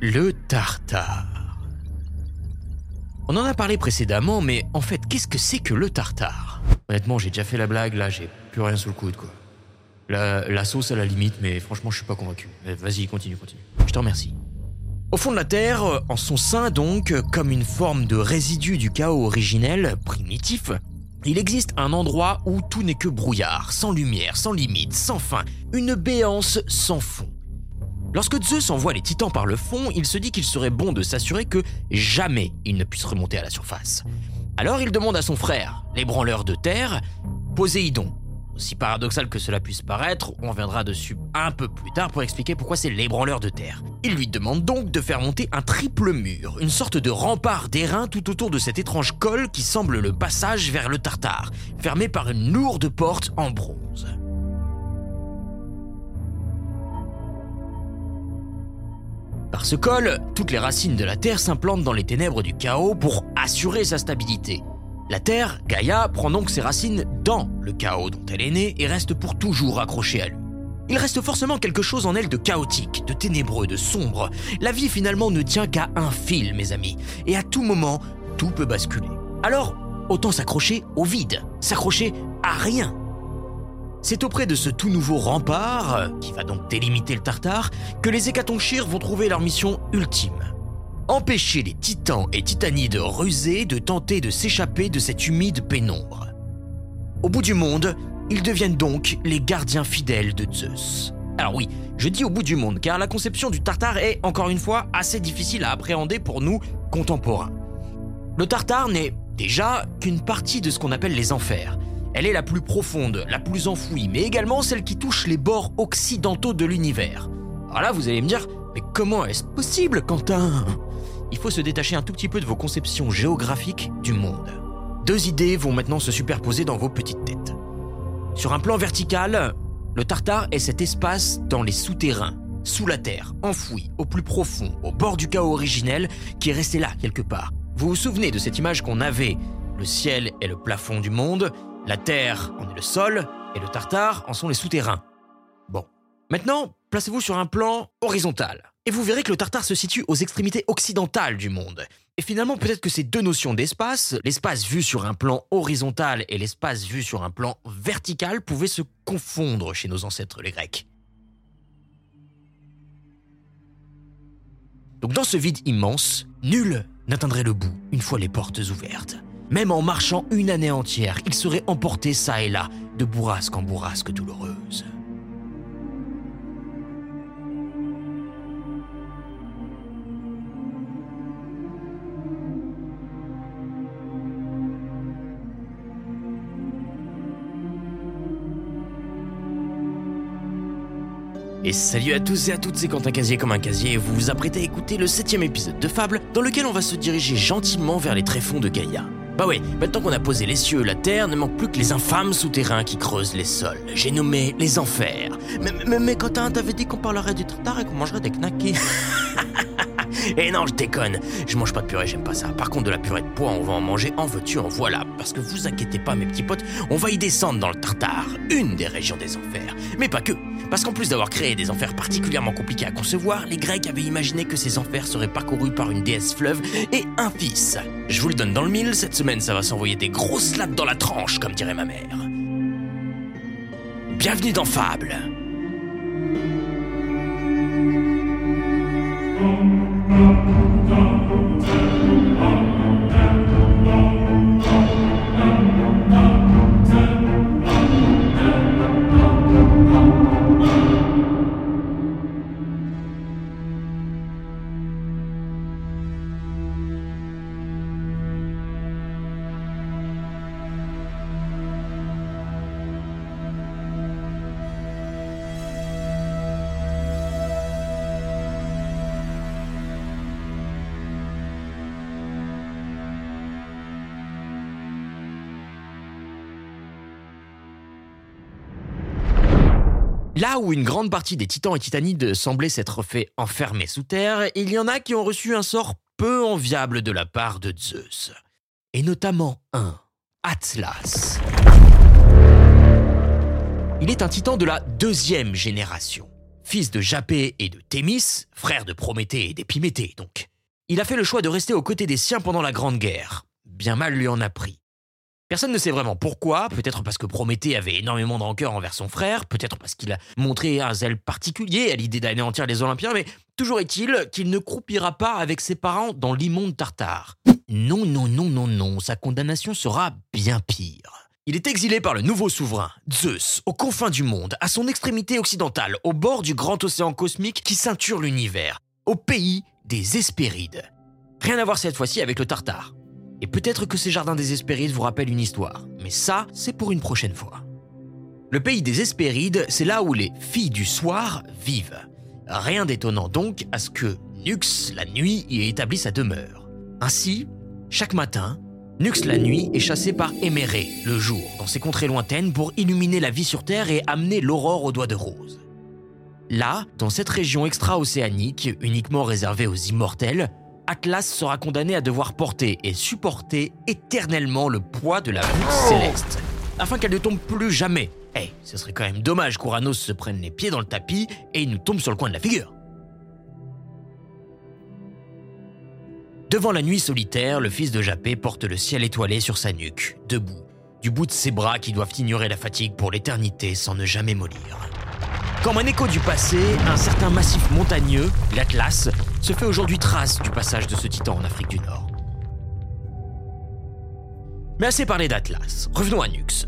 Le tartare. On en a parlé précédemment, mais en fait, qu'est-ce que c'est que le tartare? Honnêtement, j'ai déjà fait la blague, là, j'ai plus rien sous le coude, quoi. La, sauce à la limite, mais franchement, je suis pas convaincu. Vas-y, continue, continue. Je te remercie. Au fond de la Terre, en son sein donc, comme une forme de résidu du chaos originel, primitif, il existe un endroit où tout n'est que brouillard, sans lumière, sans limite, sans fin, une béance sans fond. Lorsque Zeus envoie les titans par le fond, il se dit qu'il serait bon de s'assurer que jamais ils ne puissent remonter à la surface. Alors il demande à son frère, l'ébranleur de terre, Poséidon. Aussi paradoxal que cela puisse paraître, on reviendra dessus un peu plus tard pour expliquer pourquoi c'est l'ébranleur de terre. Il lui demande donc de faire monter un triple mur, une sorte de rempart d'airain tout autour de cet étrange col qui semble le passage vers le Tartare, fermé par une lourde porte en bronze. Par ce col, toutes les racines de la Terre s'implantent dans les ténèbres du chaos pour assurer sa stabilité. La Terre, Gaïa, prend donc ses racines dans le chaos dont elle est née et reste pour toujours accrochée à lui. Il reste forcément quelque chose en elle de chaotique, de ténébreux, de sombre. La vie finalement ne tient qu'à un fil, mes amis, et à tout moment, tout peut basculer. Alors, autant s'accrocher au vide, s'accrocher à rien. C'est auprès de ce tout nouveau rempart, qui va donc délimiter le Tartare, que les Hécatonchires vont trouver leur mission ultime. Empêcher les titans et titanides rusés de tenter de s'échapper de cette humide pénombre. Au bout du monde, ils deviennent donc les gardiens fidèles de Zeus. Alors oui, je dis au bout du monde, car la conception du Tartare est, encore une fois, assez difficile à appréhender pour nous, contemporains. Le Tartare n'est déjà qu'une partie de ce qu'on appelle les enfers. Elle est la plus profonde, la plus enfouie, mais également celle qui touche les bords occidentaux de l'univers. Alors là, vous allez me dire, mais comment est-ce possible, Quentin? Il faut se détacher un tout petit peu de vos conceptions géographiques du monde. Deux idées vont maintenant se superposer dans vos petites têtes. Sur un plan vertical, le Tartare est cet espace dans les souterrains, sous la terre, enfoui, au plus profond, au bord du chaos originel, qui est resté là quelque part. Vous vous souvenez de cette image qu'on avait? Le ciel est le plafond du monde, la terre en est le sol, et le Tartare en sont les souterrains. Bon. Maintenant, placez-vous sur un plan horizontal. Et vous verrez que le Tartare se situe aux extrémités occidentales du monde. Et finalement, peut-être que ces deux notions d'espace, l'espace vu sur un plan horizontal et l'espace vu sur un plan vertical, pouvaient se confondre chez nos ancêtres les Grecs. Donc dans ce vide immense, nul n'atteindrait le bout une fois les portes ouvertes. Même en marchant une année entière, il serait emporté ça et là, de bourrasque en bourrasque douloureuse. Et salut à tous et à toutes, c'est Quentin Casier comme un casier vous vous apprêtez à écouter le septième épisode de Fable dans lequel on va se diriger gentiment vers les tréfonds de Gaïa. Bah ouais, maintenant qu'on a posé les cieux, la terre, ne manque plus que les infâmes souterrains qui creusent les sols. J'ai nommé les enfers. Mais, mais, mais t'avais dit qu'on parlerait du tartare et qu'on mangerait des knackis. Eh non, je déconne. Je mange pas de purée, j'aime pas ça. Par contre, de la purée de pois, on va en manger en veux-tu, en voilà. Parce que vous inquiétez pas, mes petits potes, on va y descendre dans le Tartare, une des régions des enfers. Mais pas que. Parce qu'en plus d'avoir créé des enfers particulièrement compliqués à concevoir, les Grecs avaient imaginé que ces enfers seraient parcourus par une déesse fleuve et un fils. Je vous le donne dans le mille, cette semaine ça va s'envoyer des grosses lattes dans la tranche, comme dirait ma mère. Bienvenue dans Fable. Là où une grande partie des titans et titanides semblaient s'être fait enfermer sous terre, il y en a qui ont reçu un sort peu enviable de la part de Zeus. Et notamment un, Atlas. Il est un titan de la deuxième génération. fils de Japé et de Thémis, frère de Prométhée et d'Épiméthée donc. Il a fait le choix de rester aux côtés des siens pendant la Grande Guerre. Bien mal lui en a pris. Personne ne sait vraiment pourquoi, peut-être parce que Prométhée avait énormément de rancœur envers son frère, peut-être parce qu'il a montré un zèle particulier à l'idée d'anéantir les Olympiens, mais toujours est-il qu'il ne croupira pas avec ses parents dans l'immonde Tartare. Non, non, non, non, non, sa condamnation sera bien pire. Il est exilé par le nouveau souverain, Zeus, aux confins du monde, à son extrémité occidentale, au bord du grand océan cosmique qui ceinture l'univers, au pays des Hespérides. Rien à voir cette fois-ci avec le Tartare. Et peut-être que ces jardins des Hespérides vous rappellent une histoire, mais ça, c'est pour une prochaine fois. Le pays des Hespérides, c'est là où les filles du soir vivent. Rien d'étonnant donc à ce que Nux, la nuit, y ait établi sa demeure. Ainsi, chaque matin, Nux la nuit est chassé par Éméré, le jour, dans ces contrées lointaines pour illuminer la vie sur Terre et amener l'aurore aux doigts de rose. Là, dans cette région extra-océanique, uniquement réservée aux immortels, Atlas sera condamné à devoir porter et supporter éternellement le poids de la voûte céleste, afin qu'elle ne tombe plus jamais. Eh, ce serait quand même dommage qu'Uranos se prenne les pieds dans le tapis et il nous tombe sur le coin de la figure. Devant la nuit solitaire, le fils de Japé porte le ciel étoilé sur sa nuque, debout, du bout de ses bras qui doivent ignorer la fatigue pour l'éternité sans ne jamais mollir. Comme un écho du passé, un certain massif montagneux, l'Atlas, se fait aujourd'hui trace du passage de ce titan en Afrique du Nord. Mais assez parlé d'Atlas, revenons à Nux.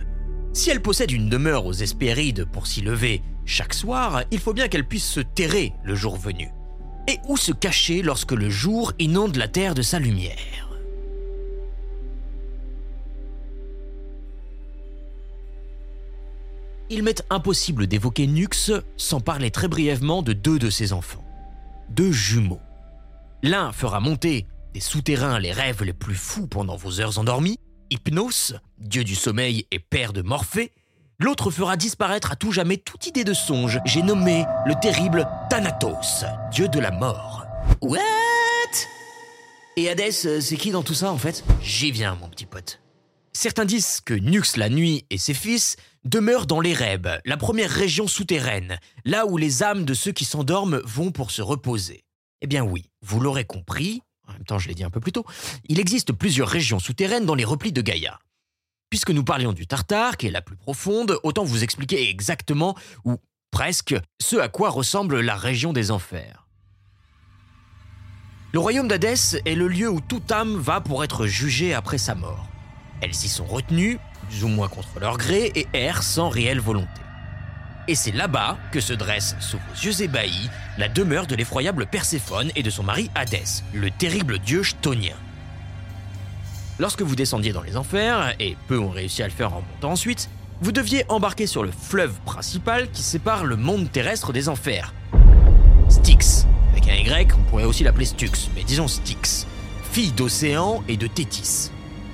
Si elle possède une demeure aux Hespérides pour s'y lever chaque soir, il faut bien qu'elle puisse se terrer le jour venu. Et où se cacher lorsque le jour inonde la terre de sa lumière? Il m'est impossible d'évoquer Nux sans parler très brièvement de deux de ses enfants. Deux jumeaux. L'un fera monter des souterrains les rêves les plus fous pendant vos heures endormies, Hypnos, dieu du sommeil et père de Morphée. L'autre fera disparaître à tout jamais toute idée de songe. J'ai nommé le terrible Thanatos, dieu de la mort. What? Et Hadès, c'est qui dans tout ça en fait? J'y viens, mon petit pote. Certains disent que Nux la nuit et ses fils demeurent dans les Rêbes, la première région souterraine, là où les âmes de ceux qui s'endorment vont pour se reposer. Eh bien oui, vous l'aurez compris, en même temps je l'ai dit un peu plus tôt, il existe plusieurs régions souterraines dans les replis de Gaïa. Puisque nous parlions du Tartare, qui est la plus profonde, autant vous expliquer exactement, ou presque, ce à quoi ressemble la région des enfers. Le royaume d'Hadès est le lieu où toute âme va pour être jugée après sa mort. Elles y sont retenues, plus ou moins contre leur gré, et errent sans réelle volonté. Et c'est là-bas que se dresse, sous vos yeux ébahis, la demeure de l'effroyable Perséphone et de son mari Hadès, le terrible dieu chtonien. Lorsque vous descendiez dans les enfers, et peu ont réussi à le faire en montant ensuite, vous deviez embarquer sur le fleuve principal qui sépare le monde terrestre des enfers. Styx. Avec un Y, on pourrait aussi l'appeler Stux, mais disons Styx. Fille d'Océan et de Thétis.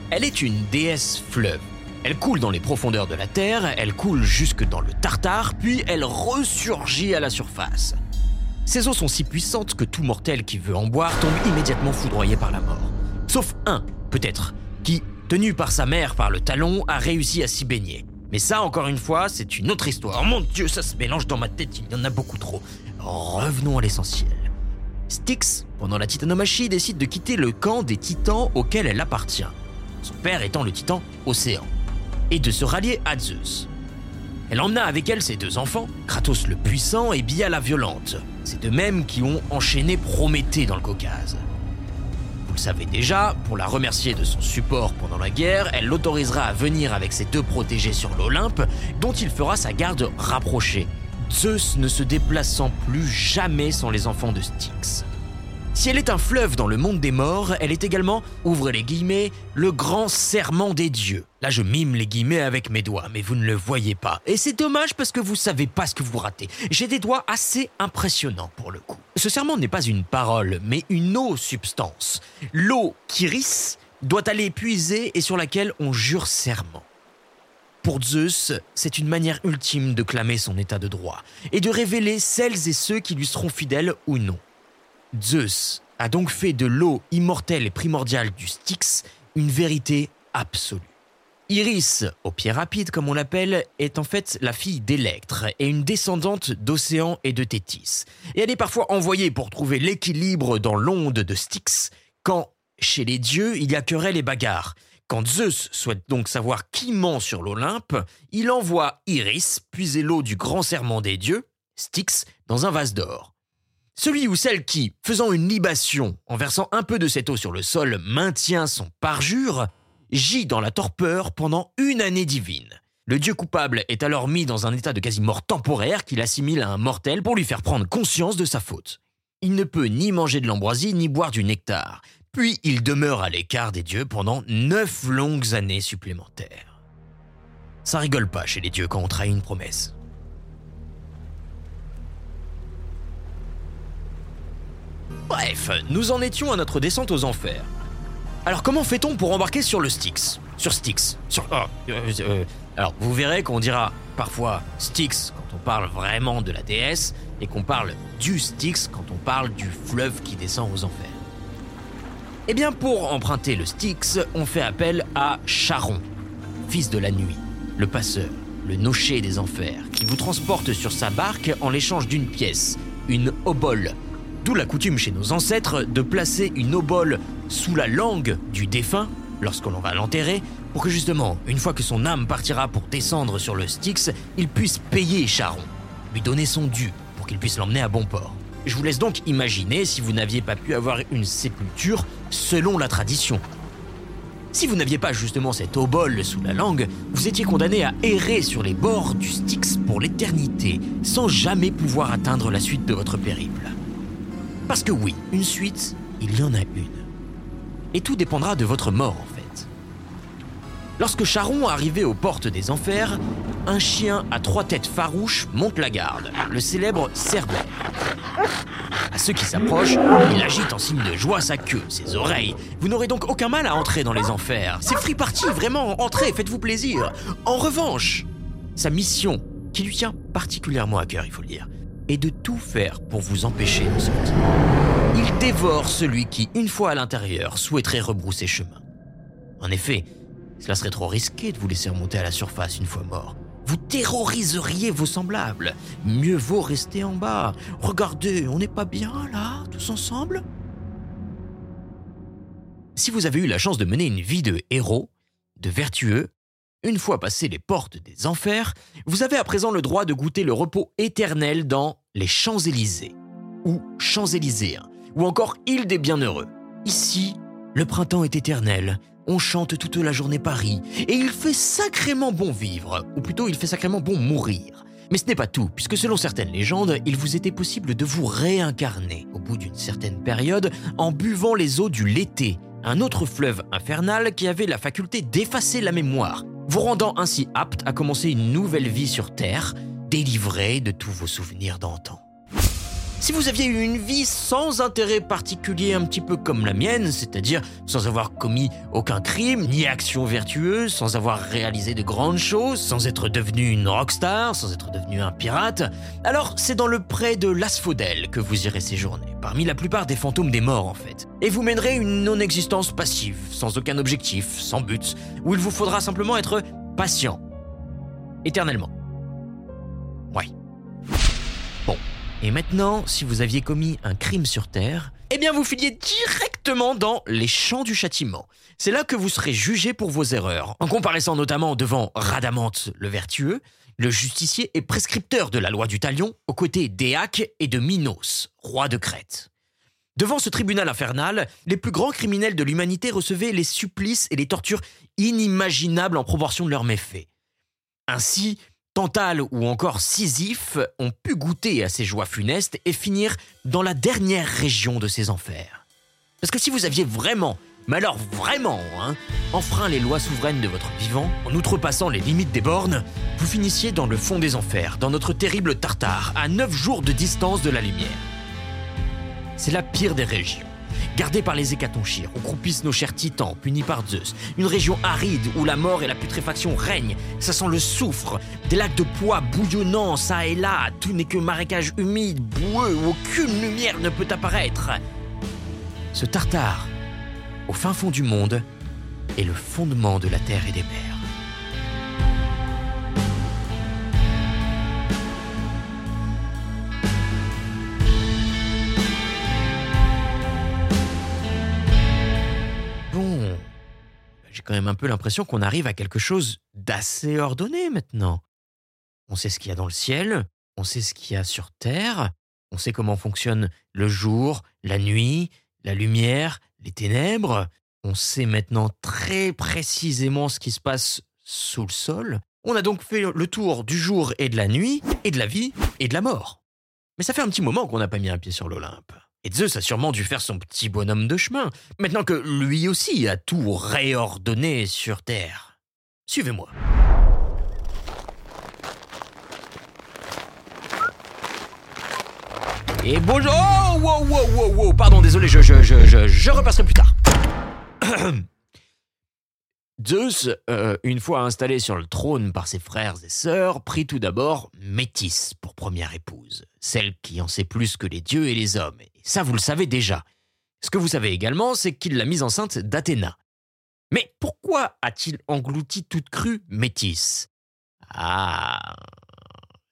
Elle est une déesse fleuve. Elle coule dans les profondeurs de la Terre, elle coule jusque dans le Tartare, puis elle ressurgit à la surface. Ses eaux sont si puissantes que tout mortel qui veut en boire tombe immédiatement foudroyé par la mort. Sauf un, peut-être, qui, tenu par sa mère par le talon, a réussi à s'y baigner. Mais ça, encore une fois, c'est une autre histoire. Mon Dieu, ça se mélange dans ma tête, il y en a beaucoup trop. Revenons à l'essentiel. Styx, pendant la titanomachie, décide de quitter le camp des titans auquel elle appartient son père étant le titan Océan, et de se rallier à Zeus. Elle emmena avec elle ses deux enfants, Kratos le puissant et Bia la violente, ces deux mêmes qui ont enchaîné Prométhée dans le Caucase. Vous le savez déjà, pour la remercier de son support pendant la guerre, elle l'autorisera à venir avec ses deux protégés sur l'Olympe, dont il fera sa garde rapprochée, Zeus ne se déplaçant plus jamais sans les enfants de Styx. Si elle est un fleuve dans le monde des morts, elle est également, ouvrez les guillemets, le grand serment des dieux. Là, je mime les guillemets avec mes doigts, mais vous ne le voyez pas. Et c'est dommage parce que vous savez pas ce que vous ratez. J'ai des doigts assez impressionnants pour le coup. Ce serment n'est pas une parole, mais une eau substance. L'eau ris doit aller puiser et sur laquelle on jure serment. Pour Zeus, c'est une manière ultime de clamer son état de droit et de révéler celles et ceux qui lui seront fidèles ou non. Zeus a donc fait de l'eau immortelle et primordiale du Styx une vérité absolue. Iris, au pied rapide comme on l'appelle, est en fait la fille d'Electre et une descendante d'Océan et de Thétis. Et elle est parfois envoyée pour trouver l'équilibre dans l'onde de Styx, quand, chez les dieux, il y a querelle et bagarre. Quand Zeus souhaite donc savoir qui ment sur l'Olympe, il envoie Iris puiser l'eau du grand serment des dieux, Styx, dans un vase d'or. Celui ou celle qui, faisant une libation en versant un peu de cette eau sur le sol, maintient son parjure, gît dans la torpeur pendant une année divine. Le dieu coupable est alors mis dans un état de quasi-mort temporaire qu'il assimile à un mortel pour lui faire prendre conscience de sa faute. Il ne peut ni manger de l'ambroisie ni boire du nectar, puis il demeure à l'écart des dieux pendant neuf longues années supplémentaires. Ça rigole pas chez les dieux quand on trahit une promesse. Bref, nous en étions à notre descente aux enfers. Alors comment fait-on pour embarquer sur le Styx? Sur Styx oh, euh, euh, alors vous verrez qu'on dira parfois Styx quand on parle vraiment de la déesse et qu'on parle du Styx quand on parle du fleuve qui descend aux enfers. Eh bien pour emprunter le Styx, on fait appel à Charon, fils de la nuit, le passeur, le nocher des enfers, qui vous transporte sur sa barque en l'échange d'une pièce, une obole, D'où la coutume chez nos ancêtres de placer une obole sous la langue du défunt lorsque l'on va l'enterrer, pour que justement, une fois que son âme partira pour descendre sur le Styx, il puisse payer Charon, lui donner son dû pour qu'il puisse l'emmener à bon port. Je vous laisse donc imaginer si vous n'aviez pas pu avoir une sépulture selon la tradition. Si vous n'aviez pas justement cette obole sous la langue, vous étiez condamné à errer sur les bords du Styx pour l'éternité, sans jamais pouvoir atteindre la suite de votre périple. Parce que oui, une suite, il y en a une. Et tout dépendra de votre mort en fait. Lorsque Charon arrivait aux portes des enfers, un chien à trois têtes farouches monte la garde, le célèbre Cerbère. À ceux qui s'approchent, il agite en signe de joie sa queue, ses oreilles. Vous n'aurez donc aucun mal à entrer dans les enfers. C'est free party, vraiment, entrez, faites-vous plaisir. En revanche, sa mission, qui lui tient particulièrement à cœur, il faut le dire, et de tout faire pour vous empêcher de sortir. Il dévore celui qui, une fois à l'intérieur, souhaiterait rebrousser chemin. En effet, cela serait trop risqué de vous laisser remonter à la surface une fois mort. Vous terroriseriez vos semblables. Mieux vaut rester en bas. Regardez, on n'est pas bien là, tous ensemble Si vous avez eu la chance de mener une vie de héros, de vertueux, une fois passé les portes des enfers, vous avez à présent le droit de goûter le repos éternel dans les Champs-Élysées, ou Champs-Élyséens, ou encore Île des Bienheureux. Ici, le printemps est éternel, on chante toute la journée Paris, et il fait sacrément bon vivre, ou plutôt il fait sacrément bon mourir. Mais ce n'est pas tout, puisque selon certaines légendes, il vous était possible de vous réincarner au bout d'une certaine période en buvant les eaux du Lété, un autre fleuve infernal qui avait la faculté d'effacer la mémoire, vous rendant ainsi apte à commencer une nouvelle vie sur Terre, délivré de tous vos souvenirs d'antan. Si vous aviez eu une vie sans intérêt particulier, un petit peu comme la mienne, c'est-à-dire sans avoir commis aucun crime, ni action vertueuse, sans avoir réalisé de grandes choses, sans être devenu une rockstar, sans être devenu un pirate, alors c'est dans le pré de l'Asphodèle que vous irez séjourner, parmi la plupart des fantômes des morts en fait. Et vous mènerez une non-existence passive, sans aucun objectif, sans but, où il vous faudra simplement être patient. Éternellement. Et maintenant, si vous aviez commis un crime sur Terre, eh bien vous filiez directement dans les champs du châtiment. C'est là que vous serez jugé pour vos erreurs, en comparaissant notamment devant Radamante le vertueux, le justicier et prescripteur de la loi du talion, aux côtés d'Éaque et de Minos, roi de Crète. Devant ce tribunal infernal, les plus grands criminels de l'humanité recevaient les supplices et les tortures inimaginables en proportion de leurs méfaits. Ainsi, Tantale ou encore Sisyphe ont pu goûter à ces joies funestes et finir dans la dernière région de ces enfers. Parce que si vous aviez vraiment, mais alors vraiment, hein, enfreint les lois souveraines de votre vivant, en outrepassant les limites des bornes, vous finissiez dans le fond des enfers, dans notre terrible Tartare, à neuf jours de distance de la lumière. C'est la pire des régions. Gardée par les hécatonchires, où croupissent nos chers titans, punis par Zeus. Une région aride où la mort et la putréfaction règnent. Ça sent le soufre. Des lacs de poids bouillonnant, ça et là. Tout n'est que marécage humide, boueux, où aucune lumière ne peut apparaître. Ce tartare, au fin fond du monde, est le fondement de la terre et des mers. Quand même un peu l'impression qu'on arrive à quelque chose d'assez ordonné maintenant. On sait ce qu'il y a dans le ciel, on sait ce qu'il y a sur Terre, on sait comment fonctionne le jour, la nuit, la lumière, les ténèbres. On sait maintenant très précisément ce qui se passe sous le sol. On a donc fait le tour du jour et de la nuit, et de la vie et de la mort. Mais ça fait un petit moment qu'on n'a pas mis un pied sur l'Olympe. Et Zeus a sûrement dû faire son petit bonhomme de chemin, maintenant que lui aussi a tout réordonné sur Terre. Suivez-moi. Et bonjour Oh, wow, wow, wow, wow Pardon, désolé, je, je, je, je, je repasserai plus tard. Zeus, euh, une fois installé sur le trône par ses frères et sœurs, prit tout d'abord Métis pour première épouse, celle qui en sait plus que les dieux et les hommes. Et ça, vous le savez déjà. Ce que vous savez également, c'est qu'il l'a mise enceinte d'Athéna. Mais pourquoi a-t-il englouti toute crue Métis? Ah,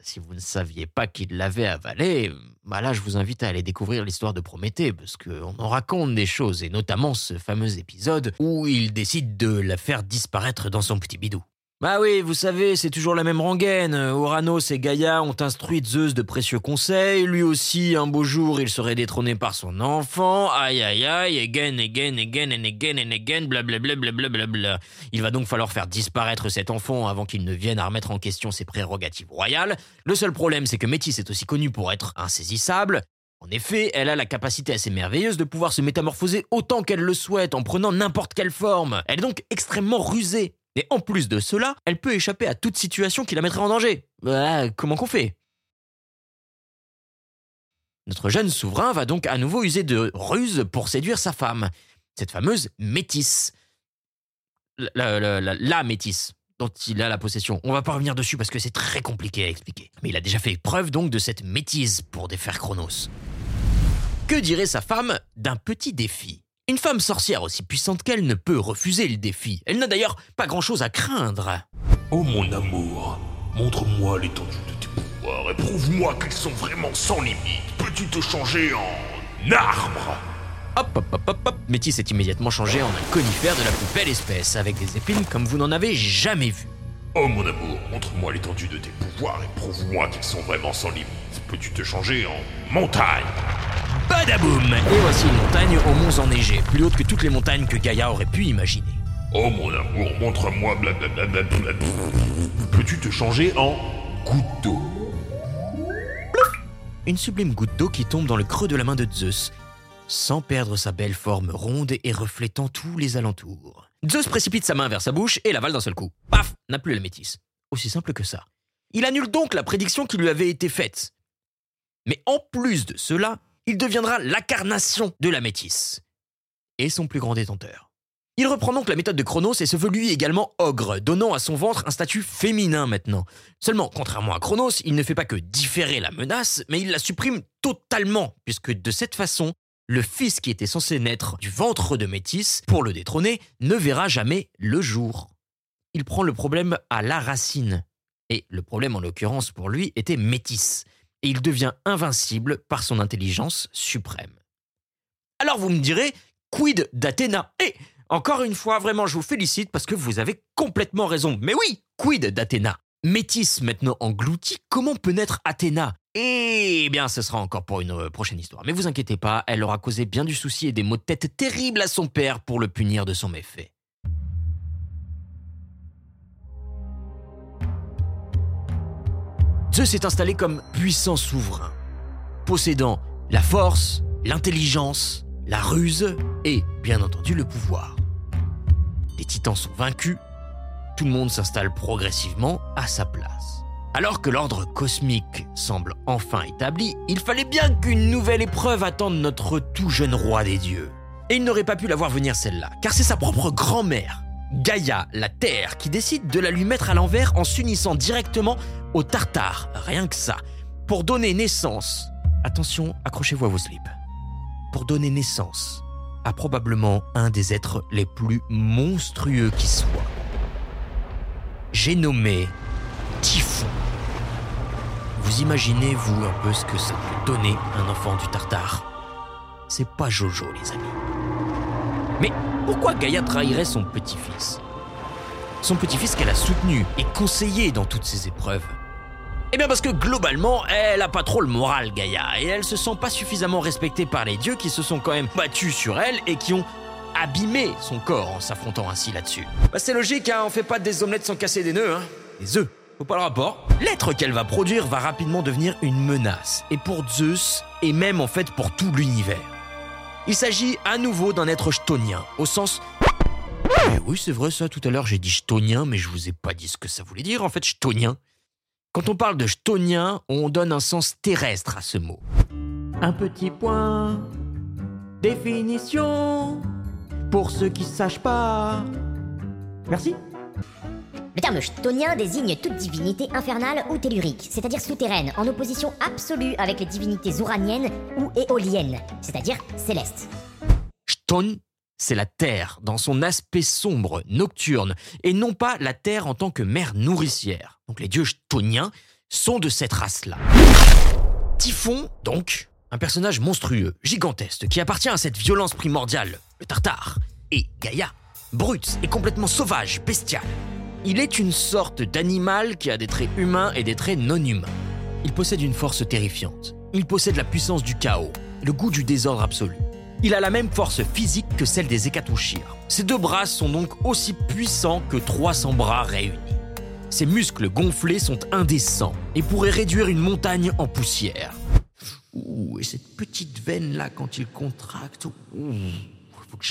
si vous ne saviez pas qu'il l'avait avalé, bah là je vous invite à aller découvrir l'histoire de Prométhée, parce qu'on en raconte des choses, et notamment ce fameux épisode où il décide de la faire disparaître dans son petit bidou. Bah oui, vous savez, c'est toujours la même rengaine. Oranos et Gaïa ont instruit Zeus de précieux conseils. Lui aussi, un beau jour, il serait détrôné par son enfant. Aïe aïe aïe, again, again, again, and again, and again, blablabla, blablabla. Il va donc falloir faire disparaître cet enfant avant qu'il ne vienne à remettre en question ses prérogatives royales. Le seul problème, c'est que Métis est aussi connue pour être insaisissable. En effet, elle a la capacité assez merveilleuse de pouvoir se métamorphoser autant qu'elle le souhaite en prenant n'importe quelle forme. Elle est donc extrêmement rusée. Et en plus de cela, elle peut échapper à toute situation qui la mettrait en danger. Bah, comment qu'on fait? Notre jeune souverain va donc à nouveau user de ruse pour séduire sa femme, cette fameuse métisse. La métisse dont il a la possession. On va pas revenir dessus parce que c'est très compliqué à expliquer. Mais il a déjà fait preuve donc de cette métise pour défaire Chronos. Que dirait sa femme d'un petit défi? Une femme sorcière aussi puissante qu'elle ne peut refuser le défi. Elle n'a d'ailleurs pas grand-chose à craindre. Oh mon amour, montre-moi l'étendue de tes pouvoirs et prouve-moi qu'ils sont vraiment sans limite. Peux-tu te changer en arbre? Hop, hop, hop, hop, hop. Métis est immédiatement changé en un conifère de la plus belle espèce, avec des épines comme vous n'en avez jamais vu. Oh mon amour, montre-moi l'étendue de tes pouvoirs et prouve-moi qu'ils sont vraiment sans limite. Peux-tu te changer en montagne? Badaboum Et voici une montagne aux monts enneigés, plus haute que toutes les montagnes que Gaïa aurait pu imaginer. Oh mon amour, montre-moi blablabla. Peux-tu te changer en goutte d'eau? Une sublime goutte d'eau qui tombe dans le creux de la main de Zeus, sans perdre sa belle forme ronde et reflétant tous les alentours. Zeus précipite sa main vers sa bouche et l'avale d'un seul coup. Paf N'a plus la métisse. Aussi simple que ça. Il annule donc la prédiction qui lui avait été faite. Mais en plus de cela, il deviendra l'incarnation de la métisse. Et son plus grand détenteur. Il reprend donc la méthode de Chronos et se veut lui également ogre, donnant à son ventre un statut féminin maintenant. Seulement, contrairement à Chronos, il ne fait pas que différer la menace, mais il la supprime totalement, puisque de cette façon, le fils qui était censé naître du ventre de Métis pour le détrôner ne verra jamais le jour. Il prend le problème à la racine. Et le problème en l'occurrence pour lui était Métis. Et il devient invincible par son intelligence suprême. Alors vous me direz, quid d'Athéna? Et encore une fois, vraiment, je vous félicite parce que vous avez complètement raison. Mais oui, quid d'Athéna? Métis maintenant englouti, comment peut naître Athéna? Eh bien, ce sera encore pour une euh, prochaine histoire. Mais vous inquiétez pas, elle aura causé bien du souci et des maux de tête terribles à son père pour le punir de son méfait. Zeus s'est installé comme puissant souverain, possédant la force, l'intelligence, la ruse et, bien entendu, le pouvoir. Les titans sont vaincus, tout le monde s'installe progressivement à sa place. Alors que l'ordre cosmique semble enfin établi, il fallait bien qu'une nouvelle épreuve attende notre tout jeune roi des dieux. Et il n'aurait pas pu la voir venir celle-là, car c'est sa propre grand-mère, Gaïa, la Terre, qui décide de la lui mettre à l'envers en s'unissant directement au Tartare, rien que ça, pour donner naissance, attention, accrochez-vous à vos slips, pour donner naissance à probablement un des êtres les plus monstrueux qui soit. J'ai nommé Typhon. Vous imaginez, vous, un peu ce que ça peut donner un enfant du Tartare? C'est pas Jojo, les amis. Mais pourquoi Gaïa trahirait son petit-fils? Son petit-fils qu'elle a soutenu et conseillé dans toutes ses épreuves Eh bien parce que globalement, elle a pas trop le moral, Gaïa, et elle se sent pas suffisamment respectée par les dieux qui se sont quand même battus sur elle et qui ont abîmé son corps en s'affrontant ainsi là-dessus. Bah c'est logique, hein, on fait pas des omelettes sans casser des nœuds, hein. Des œufs, faut pas le rapport. L'être qu'elle va produire va rapidement devenir une menace, et pour Zeus, et même en fait pour tout l'univers. Il s'agit à nouveau d'un être chtonien, au sens eh oui, c'est vrai ça, tout à l'heure j'ai dit chtonien, mais je vous ai pas dit ce que ça voulait dire en fait, chtonien. Quand on parle de chtonien, on donne un sens terrestre à ce mot. Un petit point, définition, pour ceux qui sachent pas. Merci. Le terme chtonien désigne toute divinité infernale ou tellurique, c'est-à-dire souterraine, en opposition absolue avec les divinités ouraniennes ou éoliennes, c'est-à-dire célestes. Chton, c'est la terre dans son aspect sombre, nocturne, et non pas la terre en tant que mère nourricière. Donc les dieux chtoniens sont de cette race-là. Typhon, donc, un personnage monstrueux, gigantesque, qui appartient à cette violence primordiale, le Tartare, et Gaïa, brute et complètement sauvage, bestiale. Il est une sorte d'animal qui a des traits humains et des traits non humains. Il possède une force terrifiante. Il possède la puissance du chaos, le goût du désordre absolu. Il a la même force physique que celle des Hécatochires. Ses deux bras sont donc aussi puissants que 300 bras réunis. Ses muscles gonflés sont indécents et pourraient réduire une montagne en poussière. Ouh, et cette petite veine là quand il contracte. Ouh, faut que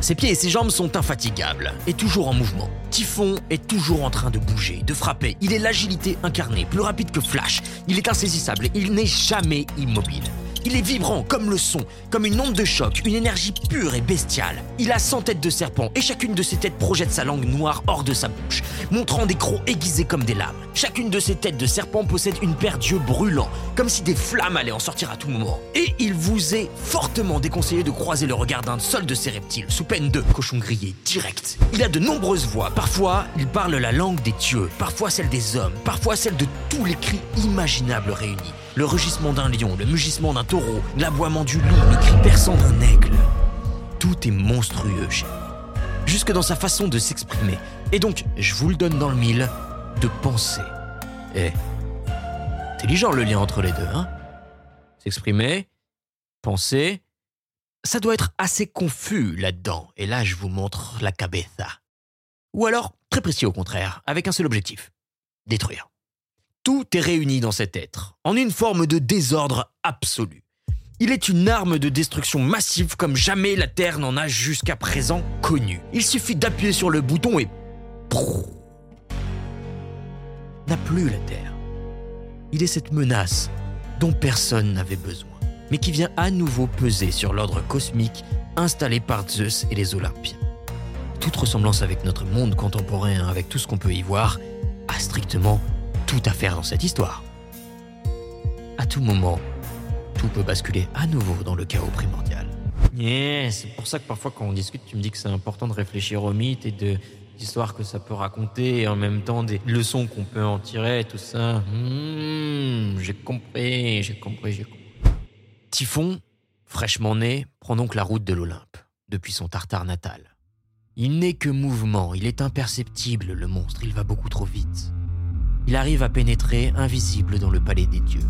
Ses pieds et ses jambes sont infatigables et toujours en mouvement. Typhon est toujours en train de bouger, de frapper. Il est l'agilité incarnée, plus rapide que Flash. Il est insaisissable, il n'est jamais immobile. Il est vibrant comme le son, comme une onde de choc, une énergie pure et bestiale. Il a 100 têtes de serpent et chacune de ses têtes projette sa langue noire hors de sa bouche, montrant des crocs aiguisés comme des lames. Chacune de ces têtes de serpent possède une paire d'yeux brûlants, comme si des flammes allaient en sortir à tout moment. Et il vous est fortement déconseillé de croiser le regard d'un seul de ces reptiles, sous peine de cochon grillé direct. Il a de nombreuses voix. Parfois, il parle la langue des dieux, parfois celle des hommes, parfois celle de tous les cris imaginables réunis le rugissement d'un lion, le mugissement d'un taureau, l'aboiement du loup, le cri perçant d'un aigle. Tout est monstrueux chez jusque dans sa façon de s'exprimer. Et donc, je vous le donne dans le mille, de penser. Eh, intelligent le lien entre les deux, hein S'exprimer, penser, ça doit être assez confus là-dedans. Et là, je vous montre la cabeza. Ou alors, très précis au contraire, avec un seul objectif, détruire. Tout est réuni dans cet être, en une forme de désordre absolu. Il est une arme de destruction massive comme jamais la Terre n'en a jusqu'à présent connu. Il suffit d'appuyer sur le bouton et... N'a plus la Terre. Il est cette menace dont personne n'avait besoin, mais qui vient à nouveau peser sur l'ordre cosmique installé par Zeus et les Olympiens. Toute ressemblance avec notre monde contemporain, avec tout ce qu'on peut y voir, a strictement tout à faire dans cette histoire. À tout moment, tout peut basculer à nouveau dans le chaos primordial. Yeah, c'est pour ça que parfois quand on discute, tu me dis que c'est important de réfléchir aux mythes et de l'histoire que ça peut raconter et en même temps des leçons qu'on peut en tirer, tout ça. Hmm, j'ai compris, j'ai compris, j'ai compris. Typhon, fraîchement né, prend donc la route de l'Olympe, depuis son tartare natal. Il n'est que mouvement, il est imperceptible, le monstre, il va beaucoup trop vite il arrive à pénétrer invisible dans le palais des dieux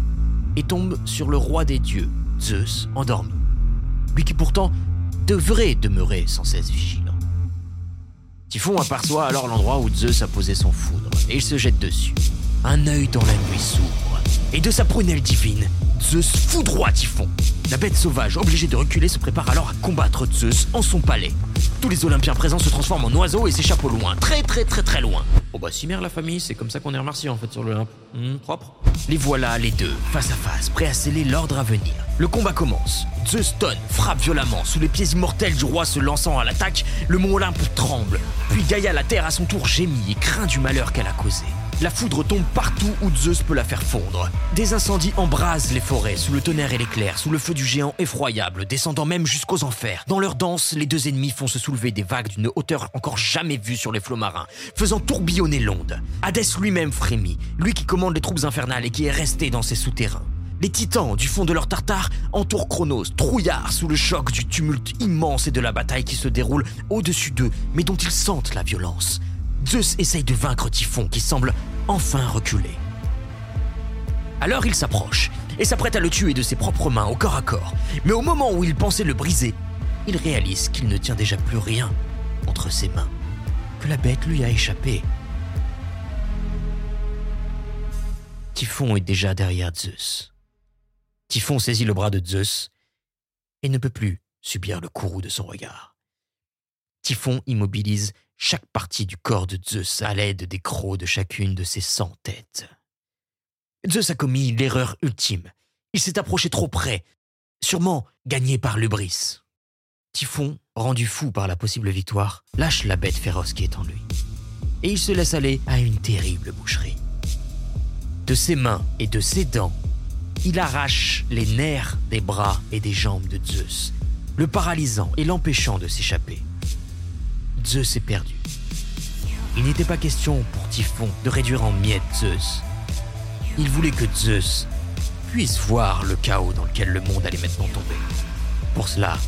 et tombe sur le roi des dieux, Zeus, endormi. Lui qui pourtant devrait demeurer sans cesse vigilant. Typhon aperçoit alors l'endroit où Zeus a posé son foudre et il se jette dessus. Un œil dans la nuit s'ouvre et de sa prunelle divine, Zeus foudroie Typhon. La bête sauvage, obligée de reculer, se prépare alors à combattre Zeus en son palais. Tous les Olympiens présents se transforment en oiseaux et s'échappent au loin, très très très très loin. Oh bah si mère la famille, c'est comme ça qu'on est remercié en fait sur l'Olympe. Hmm, propre. Les voilà les deux, face à face, prêts à sceller l'ordre à venir. Le combat commence. Zeus tonne, frappe violemment, sous les pieds immortels du roi se lançant à l'attaque, le mont Olympe tremble. Puis Gaïa la terre à son tour gémit et craint du malheur qu'elle a causé. La foudre tombe partout où Zeus peut la faire fondre. Des incendies embrasent les forêts sous le tonnerre et l'éclair, sous le feu du géant effroyable, descendant même jusqu'aux enfers. Dans leur danse, les deux ennemis font se soulever des vagues d'une hauteur encore jamais vue sur les flots marins, faisant tourbillonner l'onde. Hadès lui-même frémit, lui qui commande les troupes infernales et qui est resté dans ses souterrains. Les titans du fond de leur tartare entourent Chronos, trouillard sous le choc du tumulte immense et de la bataille qui se déroule au-dessus d'eux, mais dont ils sentent la violence. Zeus essaye de vaincre Typhon qui semble enfin reculer. Alors il s'approche et s'apprête à le tuer de ses propres mains au corps à corps. Mais au moment où il pensait le briser, il réalise qu'il ne tient déjà plus rien entre ses mains, que la bête lui a échappé. Typhon est déjà derrière Zeus. Typhon saisit le bras de Zeus et ne peut plus subir le courroux de son regard. Typhon immobilise chaque partie du corps de Zeus à l'aide des crocs de chacune de ses cent têtes. Zeus a commis l'erreur ultime. Il s'est approché trop près, sûrement gagné par l'ubris. Typhon, rendu fou par la possible victoire, lâche la bête féroce qui est en lui. Et il se laisse aller à une terrible boucherie. De ses mains et de ses dents, il arrache les nerfs des bras et des jambes de Zeus, le paralysant et l'empêchant de s'échapper. Zeus est perdu. Il n'était pas question pour Typhon de réduire en miettes Zeus. Il voulait que Zeus puisse voir le chaos dans lequel le monde allait maintenant tomber. Pour cela,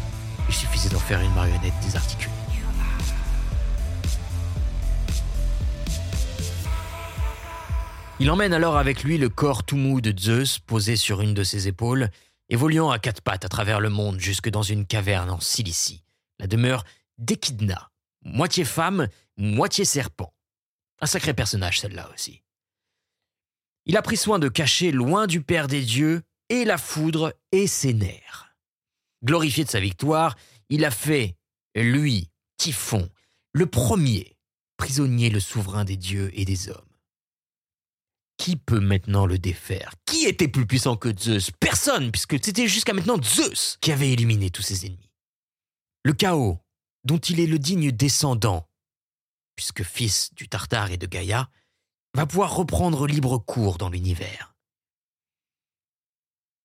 il suffisait d'en faire une marionnette désarticulée. Il emmène alors avec lui le corps tout mou de Zeus posé sur une de ses épaules, évoluant à quatre pattes à travers le monde jusque dans une caverne en Cilicie, la demeure d'Echidna, moitié femme, moitié serpent. Un sacré personnage celle-là aussi. Il a pris soin de cacher loin du Père des dieux et la foudre et ses nerfs. Glorifié de sa victoire, il a fait, lui, Typhon, le premier, prisonnier le souverain des dieux et des hommes. Qui peut maintenant le défaire? Qui était plus puissant que Zeus? Personne, puisque c'était jusqu'à maintenant Zeus qui avait éliminé tous ses ennemis. Le chaos, dont il est le digne descendant, puisque fils du Tartare et de Gaïa, va pouvoir reprendre libre cours dans l'univers.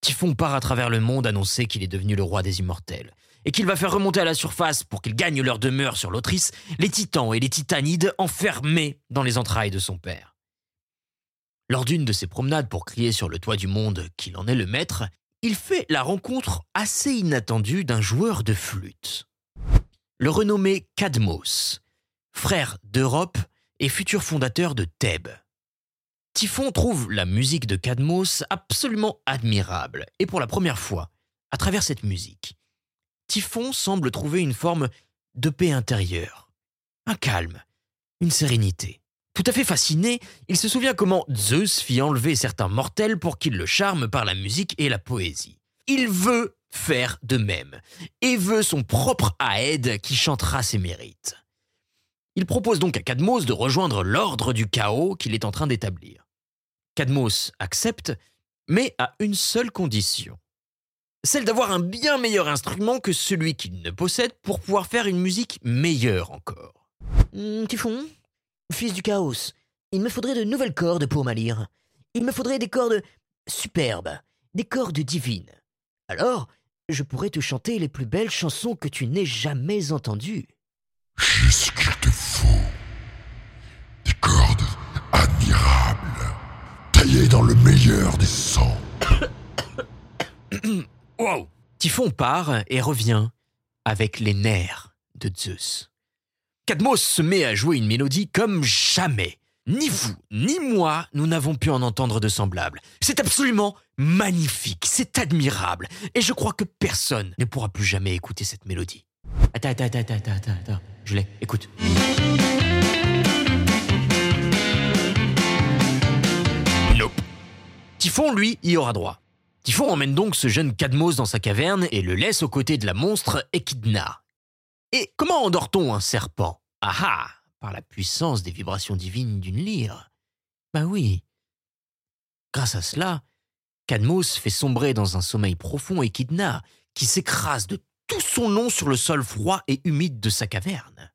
Typhon part à travers le monde annoncer qu'il est devenu le roi des immortels, et qu'il va faire remonter à la surface pour qu'ils gagnent leur demeure sur l'Autrice les titans et les titanides enfermés dans les entrailles de son père. Lors d'une de ses promenades pour crier sur le toit du monde qu'il en est le maître, il fait la rencontre assez inattendue d'un joueur de flûte. Le renommé Cadmos, frère d'Europe et futur fondateur de Thèbes. Typhon trouve la musique de Cadmos absolument admirable, et pour la première fois, à travers cette musique, Typhon semble trouver une forme de paix intérieure, un calme, une sérénité. Tout à fait fasciné, il se souvient comment Zeus fit enlever certains mortels pour qu'il le charme par la musique et la poésie. Il veut faire de même, et veut son propre Aède qui chantera ses mérites. Il propose donc à Cadmos de rejoindre l'ordre du chaos qu'il est en train d'établir. Cadmos accepte, mais à une seule condition. Celle d'avoir un bien meilleur instrument que celui qu'il ne possède pour pouvoir faire une musique meilleure encore. Hum, Typhon, fils du chaos, il me faudrait de nouvelles cordes pour ma lyre. Il me faudrait des cordes superbes, des cordes divines. Alors, je pourrais te chanter les plus belles chansons que tu n'aies jamais entendues. J'ai ce qu'il te faut. Des cordes admirables, taillées dans le meilleur des sangs. Wow Typhon part et revient avec les nerfs de Zeus. Cadmos se met à jouer une mélodie comme jamais. Ni vous, ni moi, nous n'avons pu en entendre de semblable. C'est absolument magnifique, c'est admirable, et je crois que personne ne pourra plus jamais écouter cette mélodie. Attends, attends, attends, attends, attends, attends. Je l'ai, écoute. Nope. Typhon, lui, y aura droit. Typhon emmène donc ce jeune Cadmos dans sa caverne et le laisse aux côtés de la monstre Echidna. Et comment endort-on un serpent? Ah ah Par la puissance des vibrations divines d'une lyre. Ben oui. Grâce à cela, Cadmos fait sombrer dans un sommeil profond Echidna, qui s'écrase de tout son long sur le sol froid et humide de sa caverne.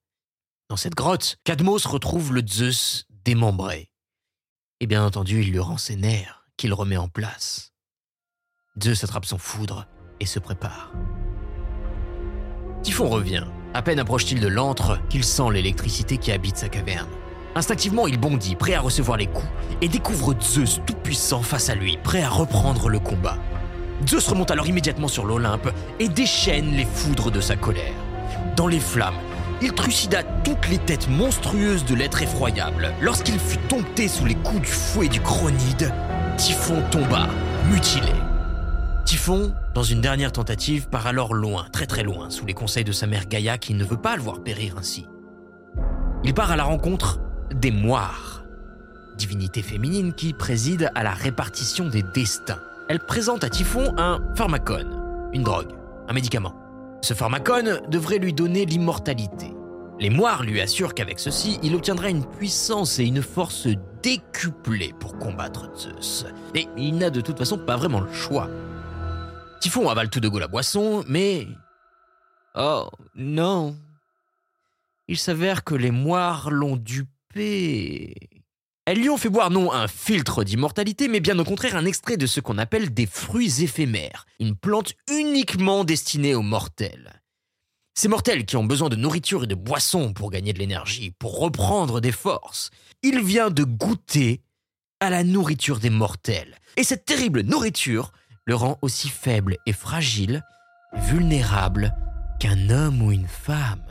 Dans cette grotte, Cadmos retrouve le Zeus démembré. Et bien entendu, il lui rend ses nerfs, qu'il remet en place. Zeus attrape son foudre et se prépare. Typhon revient. À peine approche-t-il de l'antre qu'il sent l'électricité qui habite sa caverne. Instinctivement, il bondit, prêt à recevoir les coups, et découvre Zeus tout-puissant face à lui, prêt à reprendre le combat. Zeus remonte alors immédiatement sur l'Olympe et déchaîne les foudres de sa colère. Dans les flammes, il trucida toutes les têtes monstrueuses de l'être effroyable. Lorsqu'il fut dompté sous les coups du fouet du chronide, Typhon tomba, mutilé. Typhon, dans une dernière tentative, part alors loin, très très loin, sous les conseils de sa mère Gaïa qui ne veut pas le voir périr ainsi. Il part à la rencontre des moires, divinité féminine qui préside à la répartition des destins. Elle présente à Typhon un pharmacone, une drogue, un médicament. Ce pharmacone devrait lui donner l'immortalité. Les moires lui assurent qu'avec ceci, il obtiendra une puissance et une force décuplées pour combattre Zeus. Et il n'a de toute façon pas vraiment le choix. Typhon avale tout de go la boisson, mais... Oh non. Il s'avère que les moires l'ont dupé. Elles lui ont fait boire non un filtre d'immortalité, mais bien au contraire un extrait de ce qu'on appelle des fruits éphémères, une plante uniquement destinée aux mortels. Ces mortels qui ont besoin de nourriture et de boissons pour gagner de l'énergie, pour reprendre des forces. Il vient de goûter à la nourriture des mortels. Et cette terrible nourriture le rend aussi faible et fragile, vulnérable qu'un homme ou une femme.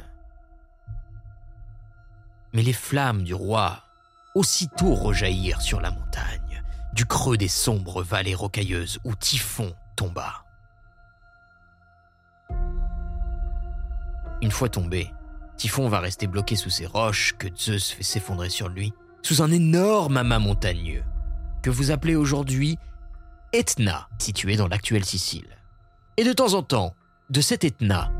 Mais les flammes du roi aussitôt rejaillirent sur la montagne, du creux des sombres vallées rocailleuses où Typhon tomba. Une fois tombé, Typhon va rester bloqué sous ces roches que Zeus fait s'effondrer sur lui, sous un énorme amas montagneux, que vous appelez aujourd'hui Etna, situé dans l'actuelle Sicile. Et de temps en temps, de cet Etna,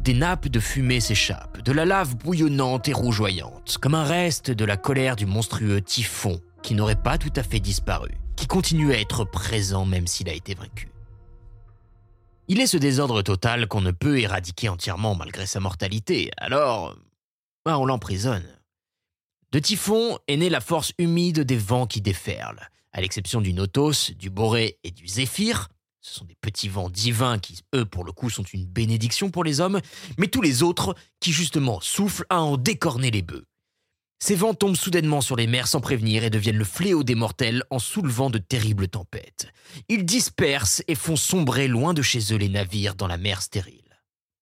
des nappes de fumée s'échappent, de la lave bouillonnante et rougeoyante, comme un reste de la colère du monstrueux typhon qui n'aurait pas tout à fait disparu, qui continue à être présent même s'il a été vaincu. Il est ce désordre total qu'on ne peut éradiquer entièrement malgré sa mortalité, alors bah, on l'emprisonne. De Typhon est née la force humide des vents qui déferlent, à l'exception du Notos, du Boré et du Zéphyr, ce sont des petits vents divins qui, eux, pour le coup, sont une bénédiction pour les hommes, mais tous les autres qui, justement, soufflent à en décorner les bœufs. Ces vents tombent soudainement sur les mers sans prévenir et deviennent le fléau des mortels en soulevant de terribles tempêtes. Ils dispersent et font sombrer loin de chez eux les navires dans la mer stérile.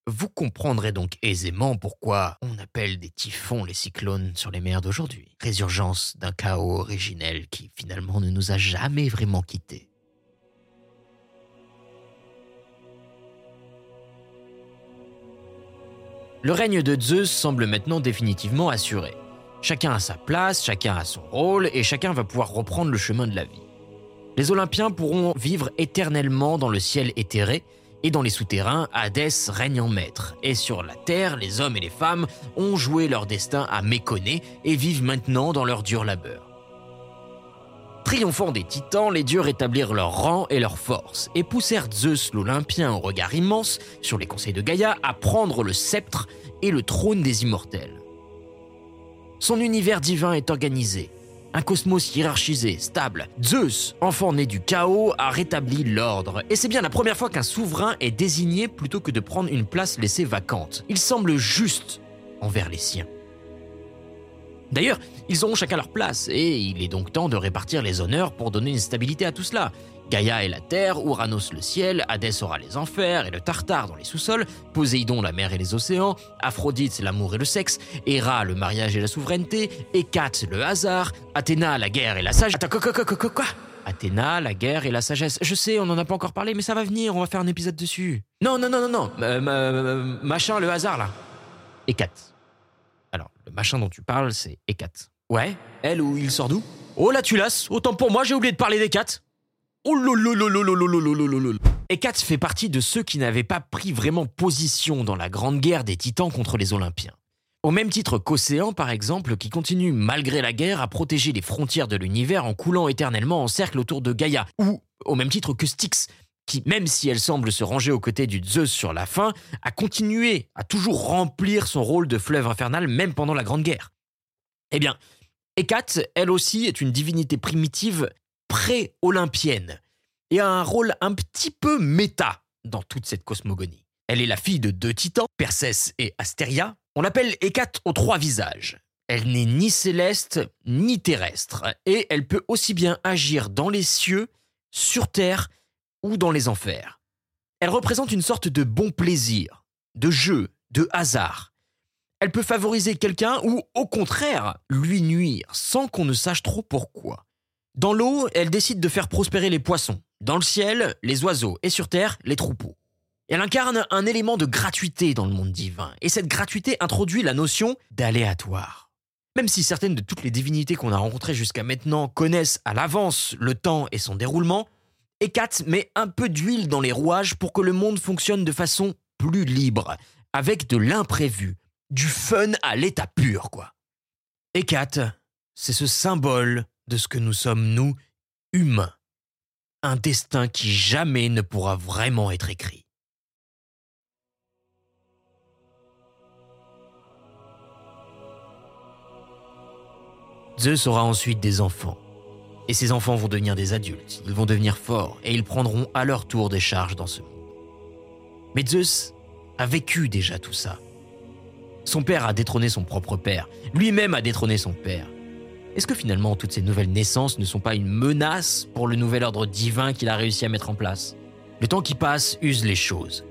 Vous comprendrez donc aisément pourquoi on appelle des typhons les cyclones sur les mers d'aujourd'hui. Résurgence d'un chaos originel qui finalement ne nous a jamais vraiment quittés. Le règne de Zeus semble maintenant définitivement assuré. Chacun a sa place, chacun a son rôle, et chacun va pouvoir reprendre le chemin de la vie. Les Olympiens pourront vivre éternellement dans le ciel éthéré, et dans les souterrains, Hadès règne en maître, et sur la terre, les hommes et les femmes ont joué leur destin à méconnaître et vivent maintenant dans leur dur labeur. Triomphant des titans, les dieux rétablirent leur rang et leur force, et poussèrent Zeus l'Olympien au regard immense, sur les conseils de Gaïa, à prendre le sceptre et le trône des immortels. Son univers divin est organisé, un cosmos hiérarchisé, stable. Zeus, enfant né du chaos, a rétabli l'ordre, et c'est bien la première fois qu'un souverain est désigné plutôt que de prendre une place laissée vacante. Il semble juste envers les siens. D'ailleurs, ils auront chacun leur place, et il est donc temps de répartir les honneurs pour donner une stabilité à tout cela. Gaïa est la terre, Uranos le ciel, Hadès aura les enfers et le Tartare dans les sous-sols, Poséidon la mer et les océans, Aphrodite l'amour et le sexe, Héra le mariage et la souveraineté, Hécate le hasard, Athéna la guerre et la sagesse. Attends, quoi, quoi, quoi, quoi Athéna, la guerre et la sagesse. Je sais, on n'en a pas encore parlé, mais ça va venir, on va faire un épisode dessus. Non, non, non, non, non, euh, euh, machin, le hasard là. Hécate. Alors, le machin dont tu parles, c'est Hécate. Ouais, elle ou il sort d'où? Oh là tu autant pour moi, j'ai oublié de parler d'Hécate. Oh Hécate fait partie de ceux qui n'avaient pas pris vraiment position dans la grande guerre des titans contre les Olympiens. Au même titre qu'Océan, par exemple, qui continue malgré la guerre à protéger les frontières de l'univers en coulant éternellement en cercle autour de Gaïa, ou au même titre que Styx, qui, même si elle semble se ranger aux côtés du Zeus sur la fin, a continué à toujours remplir son rôle de fleuve infernal même pendant la Grande Guerre. Eh bien, Hécate, elle aussi, est une divinité primitive pré-olympienne et a un rôle un petit peu méta dans toute cette cosmogonie. Elle est la fille de deux titans, Persès et Astéria. On l'appelle Hécate aux trois visages. Elle n'est ni céleste ni terrestre, et elle peut aussi bien agir dans les cieux, sur terre ou dans les enfers. Elle représente une sorte de bon plaisir, de jeu, de hasard. Elle peut favoriser quelqu'un ou, au contraire, lui nuire sans qu'on ne sache trop pourquoi. Dans l'eau, elle décide de faire prospérer les poissons. Dans le ciel, les oiseaux. Et sur terre, les troupeaux. Elle incarne un élément de gratuité dans le monde divin. Et cette gratuité introduit la notion d'aléatoire. Même si certaines de toutes les divinités qu'on a rencontrées jusqu'à maintenant connaissent à l'avance le temps et son déroulement, Hécate met un peu d'huile dans les rouages pour que le monde fonctionne de façon plus libre, avec de l'imprévu, du fun à l'état pur, quoi. Hécate, c'est ce symbole de ce que nous sommes, nous, humains. Un destin qui jamais ne pourra vraiment être écrit. Zeus aura ensuite des enfants. Et ces enfants vont devenir des adultes, ils vont devenir forts et ils prendront à leur tour des charges dans ce monde. Mais Zeus a vécu déjà tout ça. Son père a détrôné son propre père, lui-même a détrôné son père. Est-ce que finalement toutes ces nouvelles naissances ne sont pas une menace pour le nouvel ordre divin qu'il a réussi à mettre en place? Le temps qui passe use les choses,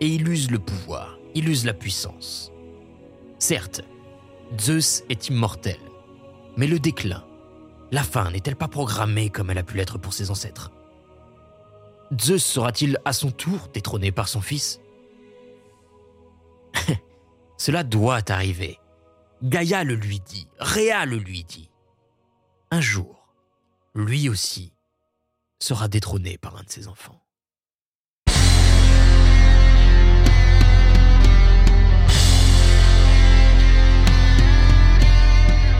et il use le pouvoir, il use la puissance. Certes, Zeus est immortel, mais le déclin, la fin n'est-elle pas programmée comme elle a pu l'être pour ses ancêtres? Zeus sera-t-il à son tour détrôné par son fils? Cela doit arriver. Gaïa le lui dit, Réa le lui dit. Un jour, lui aussi sera détrôné par un de ses enfants.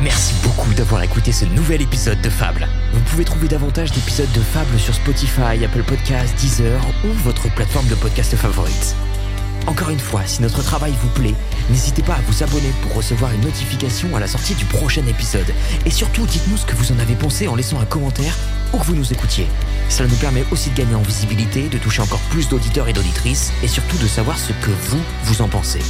Merci beaucoup d'avoir écouté ce nouvel épisode de Fable. Vous pouvez trouver davantage d'épisodes de Fable sur Spotify, Apple Podcasts, Deezer ou votre plateforme de podcast favorite. Encore une fois, si notre travail vous plaît, n'hésitez pas à vous abonner pour recevoir une notification à la sortie du prochain épisode. Et surtout, dites-nous ce que vous en avez pensé en laissant un commentaire ou que vous nous écoutiez. Cela nous permet aussi de gagner en visibilité, de toucher encore plus d'auditeurs et d'auditrices, et surtout de savoir ce que vous, vous en pensez.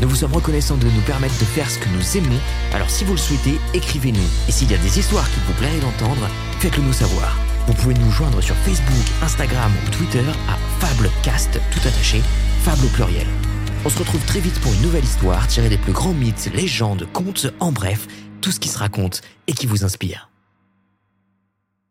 Nous vous sommes reconnaissants de nous permettre de faire ce que nous aimons, alors si vous le souhaitez, écrivez-nous. Et s'il y a des histoires qu'il vous plairait d'entendre, faites-le nous savoir. Vous pouvez nous joindre sur Facebook, Instagram ou Twitter à Fablecast, tout attaché, Au pluriel. On se retrouve très vite pour une nouvelle histoire tirée des plus grands mythes, légendes, contes, en bref, tout ce qui se raconte et qui vous inspire.